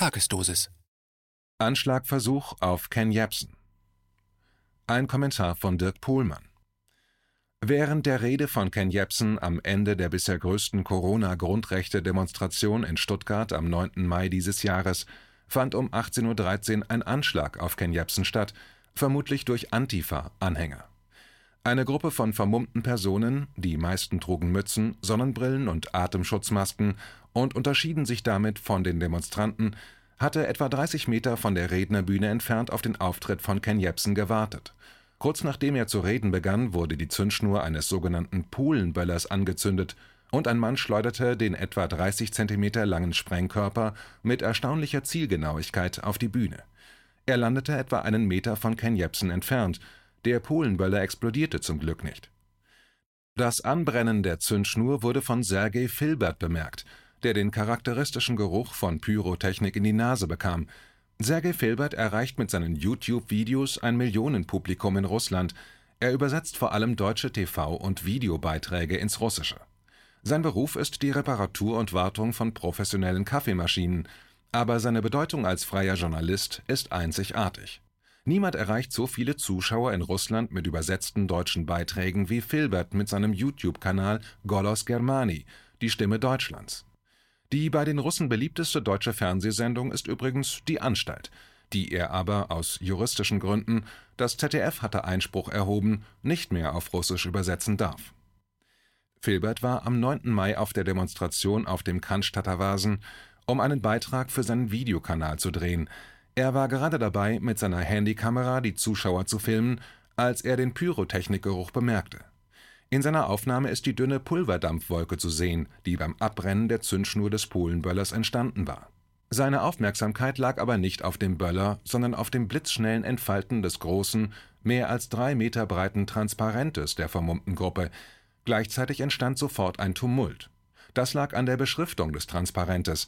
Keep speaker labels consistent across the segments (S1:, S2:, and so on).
S1: Tagesdosis.
S2: Anschlagversuch auf Ken Jebsen. Ein Kommentar von Dirk Pohlmann. Während der Rede von Ken Jebsen am Ende der bisher größten Corona-Grundrechte-Demonstration in Stuttgart am 9. Mai dieses Jahres fand um 18.13 Uhr ein Anschlag auf Ken Jebsen statt, vermutlich durch Antifa-Anhänger. Eine Gruppe von vermummten Personen, die meisten trugen Mützen, Sonnenbrillen und Atemschutzmasken und unterschieden sich damit von den Demonstranten, hatte etwa 30 Meter von der Rednerbühne entfernt auf den Auftritt von Ken Jebsen gewartet. Kurz nachdem er zu reden begann, wurde die Zündschnur eines sogenannten Polenböllers angezündet und ein Mann schleuderte den etwa 30 Zentimeter langen Sprengkörper mit erstaunlicher Zielgenauigkeit auf die Bühne. Er landete etwa einen Meter von Ken Jebsen entfernt. Der Polenböller explodierte zum Glück nicht. Das Anbrennen der Zündschnur wurde von Sergei Filbert bemerkt, der den charakteristischen Geruch von Pyrotechnik in die Nase bekam. Sergei Filbert erreicht mit seinen YouTube-Videos ein Millionenpublikum in Russland. Er übersetzt vor allem deutsche TV- und Videobeiträge ins Russische. Sein Beruf ist die Reparatur und Wartung von professionellen Kaffeemaschinen, aber seine Bedeutung als freier Journalist ist einzigartig. Niemand erreicht so viele Zuschauer in Russland mit übersetzten deutschen Beiträgen wie Filbert mit seinem YouTube-Kanal Golos Germani, die Stimme Deutschlands. Die bei den Russen beliebteste deutsche Fernsehsendung ist übrigens Die Anstalt, die er aber aus juristischen Gründen, das ZDF hatte Einspruch erhoben, nicht mehr auf Russisch übersetzen darf. Filbert war am 9. Mai auf der Demonstration auf dem Cannstatter Vasen, um einen Beitrag für seinen Videokanal zu drehen. Er war gerade dabei, mit seiner Handykamera die Zuschauer zu filmen, als er den Pyrotechnikgeruch bemerkte. In seiner Aufnahme ist die dünne Pulverdampfwolke zu sehen, die beim Abbrennen der Zündschnur des Polenböllers entstanden war. Seine Aufmerksamkeit lag aber nicht auf dem Böller, sondern auf dem blitzschnellen Entfalten des großen, mehr als drei Meter breiten Transparentes der vermummten Gruppe. Gleichzeitig entstand sofort ein Tumult. Das lag an der Beschriftung des Transparentes.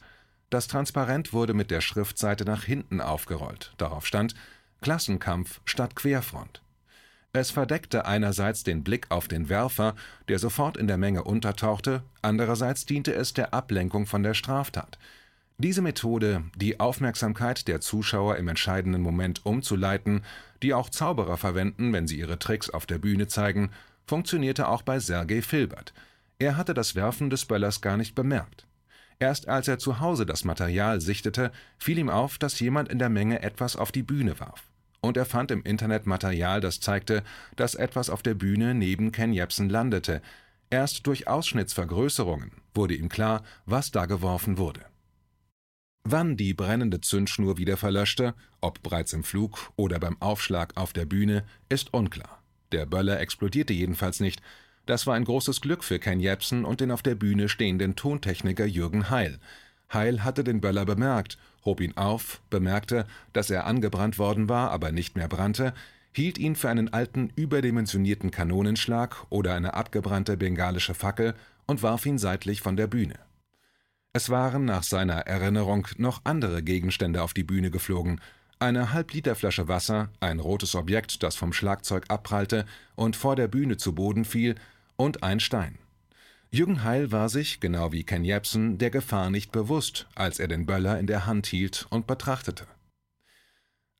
S2: Das Transparent wurde mit der Schriftseite nach hinten aufgerollt. Darauf stand Klassenkampf statt Querfront. Es verdeckte einerseits den Blick auf den Werfer, der sofort in der Menge untertauchte, andererseits diente es der Ablenkung von der Straftat. Diese Methode, die Aufmerksamkeit der Zuschauer im entscheidenden Moment umzuleiten, die auch Zauberer verwenden, wenn sie ihre Tricks auf der Bühne zeigen, funktionierte auch bei Sergei Filbert. Er hatte das Werfen des Böllers gar nicht bemerkt. Erst als er zu Hause das Material sichtete, fiel ihm auf, dass jemand in der Menge etwas auf die Bühne warf und er fand im Internet Material, das zeigte, dass etwas auf der Bühne neben Ken Jebsen landete. Erst durch Ausschnittsvergrößerungen wurde ihm klar, was da geworfen wurde. Wann die brennende Zündschnur wieder verlöschte, ob bereits im Flug oder beim Aufschlag auf der Bühne, ist unklar. Der Böller explodierte jedenfalls nicht. Das war ein großes Glück für Ken Jebsen und den auf der Bühne stehenden Tontechniker Jürgen Heil. Heil hatte den Böller bemerkt, hob ihn auf, bemerkte, dass er angebrannt worden war, aber nicht mehr brannte, hielt ihn für einen alten, überdimensionierten Kanonenschlag oder eine abgebrannte bengalische Fackel und warf ihn seitlich von der Bühne. Es waren nach seiner Erinnerung noch andere Gegenstände auf die Bühne geflogen, eine Halbliterflasche Wasser, ein rotes Objekt, das vom Schlagzeug abprallte und vor der Bühne zu Boden fiel, und ein Stein. Jürgen Heil war sich, genau wie Ken Jebsen, der Gefahr nicht bewusst, als er den Böller in der Hand hielt und betrachtete.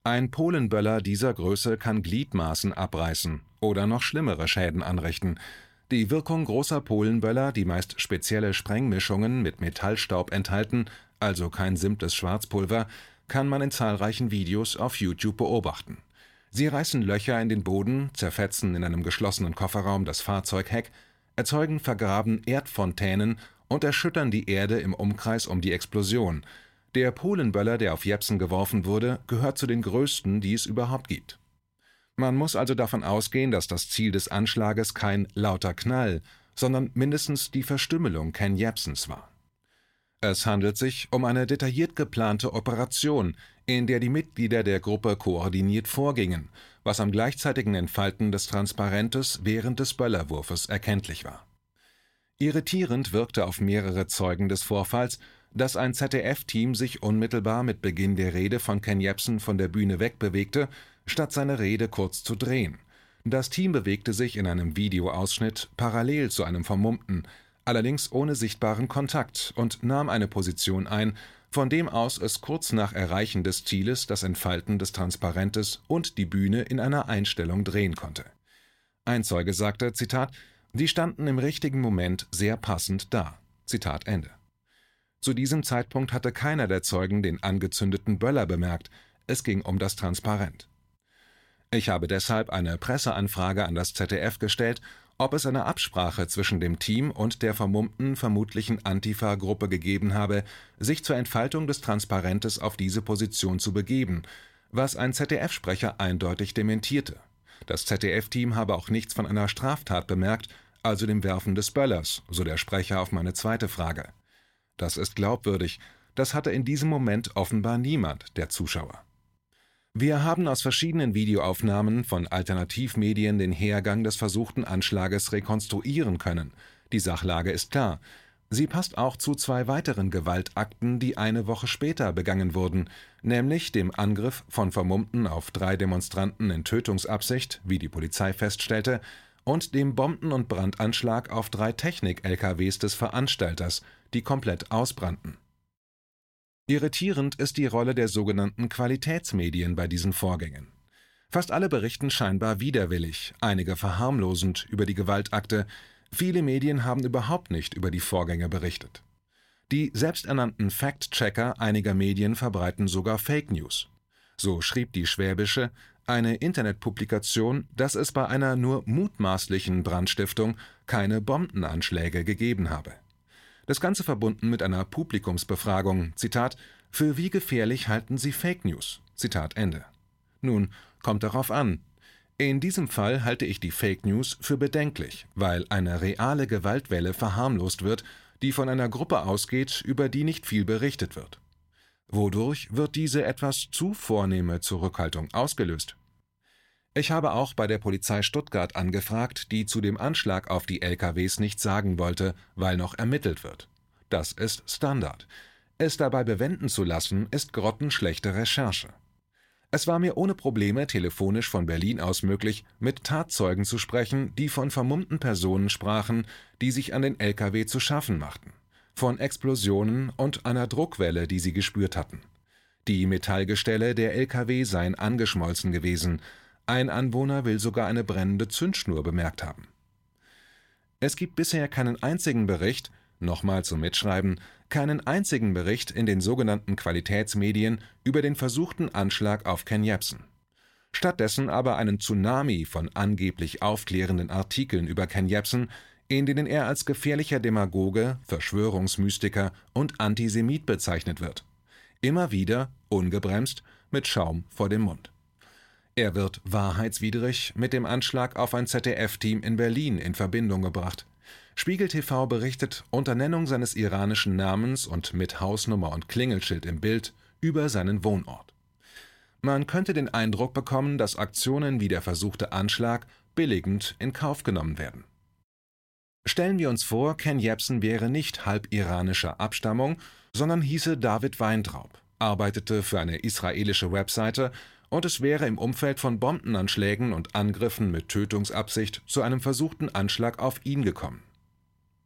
S2: Ein Polenböller dieser Größe kann Gliedmaßen abreißen oder noch schlimmere Schäden anrichten. Die Wirkung großer Polenböller, die meist spezielle Sprengmischungen mit Metallstaub enthalten, also kein simples Schwarzpulver, kann man in zahlreichen Videos auf YouTube beobachten. Sie reißen Löcher in den Boden, zerfetzen in einem geschlossenen Kofferraum das Fahrzeugheck, erzeugen vergraben Erdfontänen und erschüttern die Erde im Umkreis um die Explosion. Der Polenböller, der auf Jepsen geworfen wurde, gehört zu den größten, die es überhaupt gibt. Man muss also davon ausgehen, dass das Ziel des Anschlages kein lauter Knall, sondern mindestens die Verstümmelung Ken Jepsens war. Es handelt sich um eine detailliert geplante Operation, in der die Mitglieder der Gruppe koordiniert vorgingen, was am gleichzeitigen Entfalten des Transparentes während des Böllerwurfes erkenntlich war. Irritierend wirkte auf mehrere Zeugen des Vorfalls, dass ein ZDF-Team sich unmittelbar mit Beginn der Rede von Ken Jebsen von der Bühne wegbewegte, statt seine Rede kurz zu drehen. Das Team bewegte sich in einem Videoausschnitt parallel zu einem vermummten, allerdings ohne sichtbaren Kontakt und nahm eine Position ein, von dem aus es kurz nach Erreichen des Zieles das Entfalten des Transparentes und die Bühne in einer Einstellung drehen konnte. Ein Zeuge sagte, Zitat, die standen im richtigen Moment sehr passend da. Zitat Ende. Zu diesem Zeitpunkt hatte keiner der Zeugen den angezündeten Böller bemerkt, es ging um das Transparent. Ich habe deshalb eine Presseanfrage an das ZDF gestellt ob es eine Absprache zwischen dem Team und der vermummten vermutlichen Antifa-Gruppe gegeben habe, sich zur Entfaltung des Transparentes auf diese Position zu begeben, was ein ZDF-Sprecher eindeutig dementierte. Das ZDF-Team habe auch nichts von einer Straftat bemerkt, also dem Werfen des Böllers, so der Sprecher auf meine zweite Frage. Das ist glaubwürdig, das hatte in diesem Moment offenbar niemand der Zuschauer. Wir haben aus verschiedenen Videoaufnahmen von Alternativmedien den Hergang des versuchten Anschlages rekonstruieren können. Die Sachlage ist klar. Sie passt auch zu zwei weiteren Gewaltakten, die eine Woche später begangen wurden, nämlich dem Angriff von Vermummten auf drei Demonstranten in Tötungsabsicht, wie die Polizei feststellte, und dem Bomben- und Brandanschlag auf drei Technik-LKWs des Veranstalters, die komplett ausbrannten. Irritierend ist die Rolle der sogenannten Qualitätsmedien bei diesen Vorgängen. Fast alle berichten scheinbar widerwillig, einige verharmlosend über die Gewaltakte, viele Medien haben überhaupt nicht über die Vorgänge berichtet. Die selbsternannten Fact-Checker einiger Medien verbreiten sogar Fake News. So schrieb die Schwäbische, eine Internetpublikation, dass es bei einer nur mutmaßlichen Brandstiftung keine Bombenanschläge gegeben habe. Das Ganze verbunden mit einer Publikumsbefragung, Zitat, für wie gefährlich halten Sie Fake News? Zitat Ende. Nun, kommt darauf an. In diesem Fall halte ich die Fake News für bedenklich, weil eine reale Gewaltwelle verharmlost wird, die von einer Gruppe ausgeht, über die nicht viel berichtet wird. Wodurch wird diese etwas zu vornehme Zurückhaltung ausgelöst? Ich habe auch bei der Polizei Stuttgart angefragt, die zu dem Anschlag auf die LKWs nichts sagen wollte, weil noch ermittelt wird. Das ist Standard. Es dabei bewenden zu lassen, ist grottenschlechte Recherche. Es war mir ohne Probleme telefonisch von Berlin aus möglich, mit Tatzeugen zu sprechen, die von vermummten Personen sprachen, die sich an den LKW zu schaffen machten, von Explosionen und einer Druckwelle, die sie gespürt hatten. Die Metallgestelle der LKW seien angeschmolzen gewesen, ein Anwohner will sogar eine brennende Zündschnur bemerkt haben. Es gibt bisher keinen einzigen Bericht, nochmal zum Mitschreiben, keinen einzigen Bericht in den sogenannten Qualitätsmedien über den versuchten Anschlag auf Ken Jebsen. Stattdessen aber einen Tsunami von angeblich aufklärenden Artikeln über Ken Jebsen, in denen er als gefährlicher Demagoge, Verschwörungsmystiker und Antisemit bezeichnet wird. Immer wieder, ungebremst, mit Schaum vor dem Mund. Er wird wahrheitswidrig mit dem Anschlag auf ein ZDF-Team in Berlin in Verbindung gebracht. Spiegel TV berichtet unter Nennung seines iranischen Namens und mit Hausnummer und Klingelschild im Bild über seinen Wohnort. Man könnte den Eindruck bekommen, dass Aktionen wie der versuchte Anschlag billigend in Kauf genommen werden. Stellen wir uns vor, Ken Jebsen wäre nicht halb iranischer Abstammung, sondern hieße David Weintraub, arbeitete für eine israelische Webseite und es wäre im Umfeld von Bombenanschlägen und Angriffen mit Tötungsabsicht zu einem versuchten Anschlag auf ihn gekommen.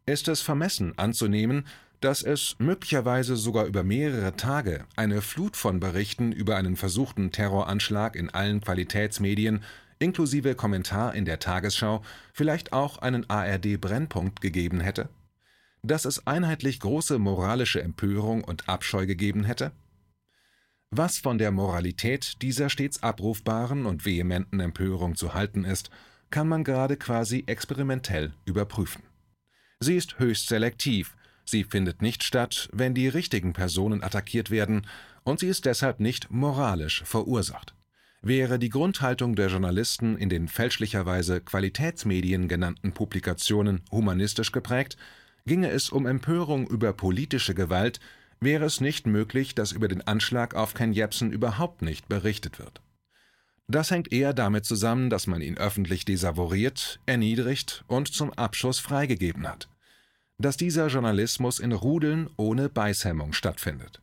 S2: Ist es vermessen anzunehmen, dass es möglicherweise sogar über mehrere Tage eine Flut von Berichten über einen versuchten Terroranschlag in allen Qualitätsmedien inklusive Kommentar in der Tagesschau vielleicht auch einen ARD-Brennpunkt gegeben hätte? Dass es einheitlich große moralische Empörung und Abscheu gegeben hätte? Was von der Moralität dieser stets abrufbaren und vehementen Empörung zu halten ist, kann man gerade quasi experimentell überprüfen. Sie ist höchst selektiv, sie findet nicht statt, wenn die richtigen Personen attackiert werden, und sie ist deshalb nicht moralisch verursacht. Wäre die Grundhaltung der Journalisten in den fälschlicherweise Qualitätsmedien genannten Publikationen humanistisch geprägt, ginge es um Empörung über politische Gewalt, wäre es nicht möglich, dass über den Anschlag auf Ken Jebsen überhaupt nicht berichtet wird. Das hängt eher damit zusammen, dass man ihn öffentlich desavoriert, erniedrigt und zum Abschuss freigegeben hat. Dass dieser Journalismus in Rudeln ohne Beißhemmung stattfindet.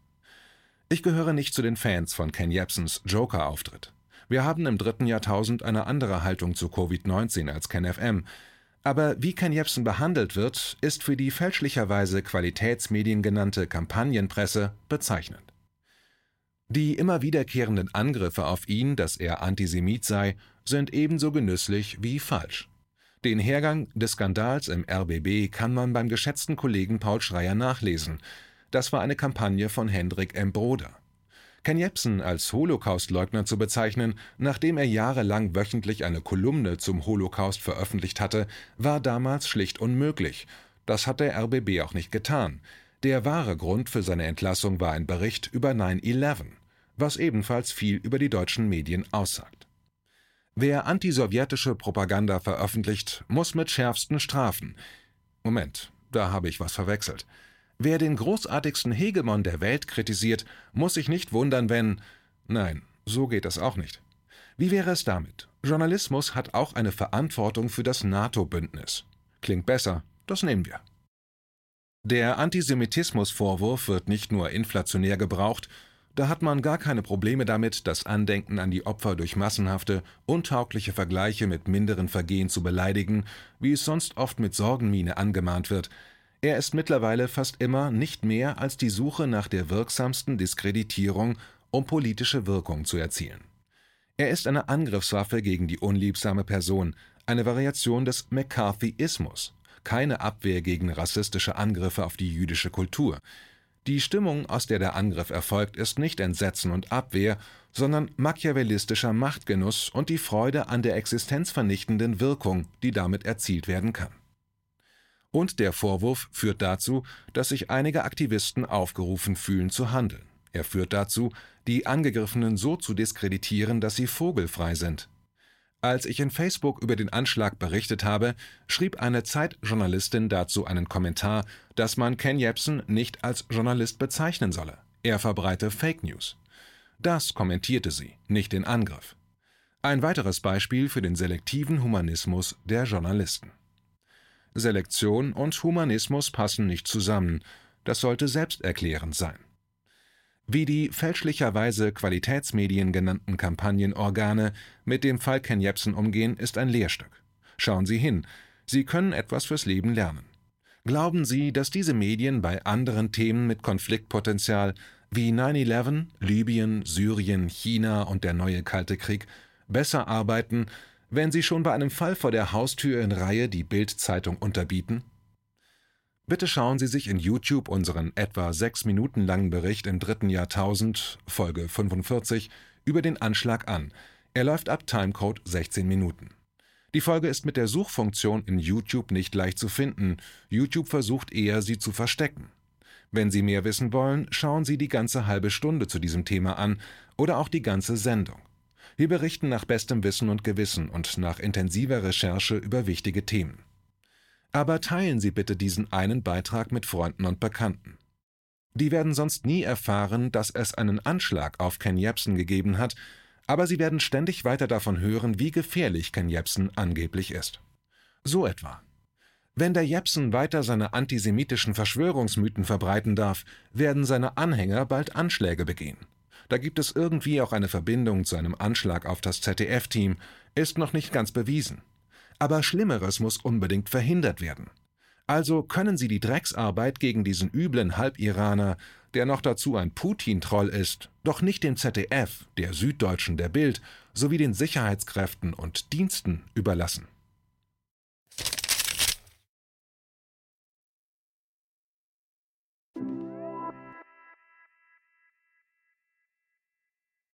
S2: Ich gehöre nicht zu den Fans von Ken Jebsens Joker-Auftritt. Wir haben im dritten Jahrtausend eine andere Haltung zu Covid-19 als Ken FM, Aber wie Ken Jebsen behandelt wird, ist für die fälschlicherweise Qualitätsmedien genannte Kampagnenpresse bezeichnend. Die immer wiederkehrenden Angriffe auf ihn, dass er Antisemit sei, sind ebenso genüsslich wie falsch. Den Hergang des Skandals im RBB kann man beim geschätzten Kollegen Paul Schreier nachlesen. Das war eine Kampagne von Hendrik M. Broder. Ken Jebsen als Holocaustleugner zu bezeichnen, nachdem er jahrelang wöchentlich eine Kolumne zum Holocaust veröffentlicht hatte, war damals schlicht unmöglich. Das hat der RBB auch nicht getan. Der wahre Grund für seine Entlassung war ein Bericht über 9-11, was ebenfalls viel über die deutschen Medien aussagt. Wer antisowjetische Propaganda veröffentlicht, muss mit schärfsten Strafen. Moment, da habe ich was verwechselt. Wer den großartigsten Hegemon der Welt kritisiert, muss sich nicht wundern, wenn. Nein, so geht das auch nicht. Wie wäre es damit? Journalismus hat auch eine Verantwortung für das NATO-Bündnis. Klingt besser, das nehmen wir. Der Antisemitismusvorwurf wird nicht nur inflationär gebraucht, da hat man gar keine Probleme damit, das Andenken an die Opfer durch massenhafte, untaugliche Vergleiche mit minderen Vergehen zu beleidigen, wie es sonst oft mit Sorgenmiene angemahnt wird, er ist mittlerweile fast immer nicht mehr als die Suche nach der wirksamsten Diskreditierung, um politische Wirkung zu erzielen. Er ist eine Angriffswaffe gegen die unliebsame Person, eine Variation des McCarthyismus, keine Abwehr gegen rassistische Angriffe auf die jüdische Kultur. Die Stimmung, aus der der Angriff erfolgt, ist nicht Entsetzen und Abwehr, sondern machiavellistischer Machtgenuss und die Freude an der existenzvernichtenden Wirkung, die damit erzielt werden kann. Und der Vorwurf führt dazu, dass sich einige Aktivisten aufgerufen fühlen zu handeln. Er führt dazu, die Angegriffenen so zu diskreditieren, dass sie vogelfrei sind. Als ich in Facebook über den Anschlag berichtet habe, schrieb eine Zeitjournalistin dazu einen Kommentar, dass man Ken Jebsen nicht als Journalist bezeichnen solle. Er verbreite Fake News. Das kommentierte sie, nicht den Angriff. Ein weiteres Beispiel für den selektiven Humanismus der Journalisten. Selektion und Humanismus passen nicht zusammen, das sollte selbsterklärend sein. Wie die fälschlicherweise Qualitätsmedien genannten Kampagnenorgane mit dem Fall Ken Jebsen umgehen, ist ein Lehrstück. Schauen Sie hin, Sie können etwas fürs Leben lernen. Glauben Sie, dass diese Medien bei anderen Themen mit Konfliktpotenzial wie 9-11, Libyen, Syrien, China und der neue Kalte Krieg besser arbeiten wenn Sie schon bei einem Fall vor der Haustür in Reihe die Bild-Zeitung unterbieten? Bitte schauen Sie sich in YouTube unseren etwa sechs Minuten langen Bericht im dritten Jahrtausend, Folge 45, über den Anschlag an. Er läuft ab Timecode 16 Minuten. Die Folge ist mit der Suchfunktion in YouTube nicht leicht zu finden. YouTube versucht eher, sie zu verstecken. Wenn Sie mehr wissen wollen, schauen Sie die ganze halbe Stunde zu diesem Thema an oder auch die ganze Sendung. Wir berichten nach bestem Wissen und Gewissen und nach intensiver Recherche über wichtige Themen. Aber teilen Sie bitte diesen einen Beitrag mit Freunden und Bekannten. Die werden sonst nie erfahren, dass es einen Anschlag auf Ken Jebsen gegeben hat, aber sie werden ständig weiter davon hören, wie gefährlich Ken Jebsen angeblich ist. So etwa. Wenn der Jepsen weiter seine antisemitischen Verschwörungsmythen verbreiten darf, werden seine Anhänger bald Anschläge begehen. Da gibt es irgendwie auch eine Verbindung zu einem Anschlag auf das ZDF-Team, ist noch nicht ganz bewiesen. Aber Schlimmeres muss unbedingt verhindert werden. Also können Sie die Drecksarbeit gegen diesen üblen Halbiraner, der noch dazu ein Putin-Troll ist, doch nicht dem ZDF, der Süddeutschen, der Bild sowie den Sicherheitskräften und Diensten überlassen.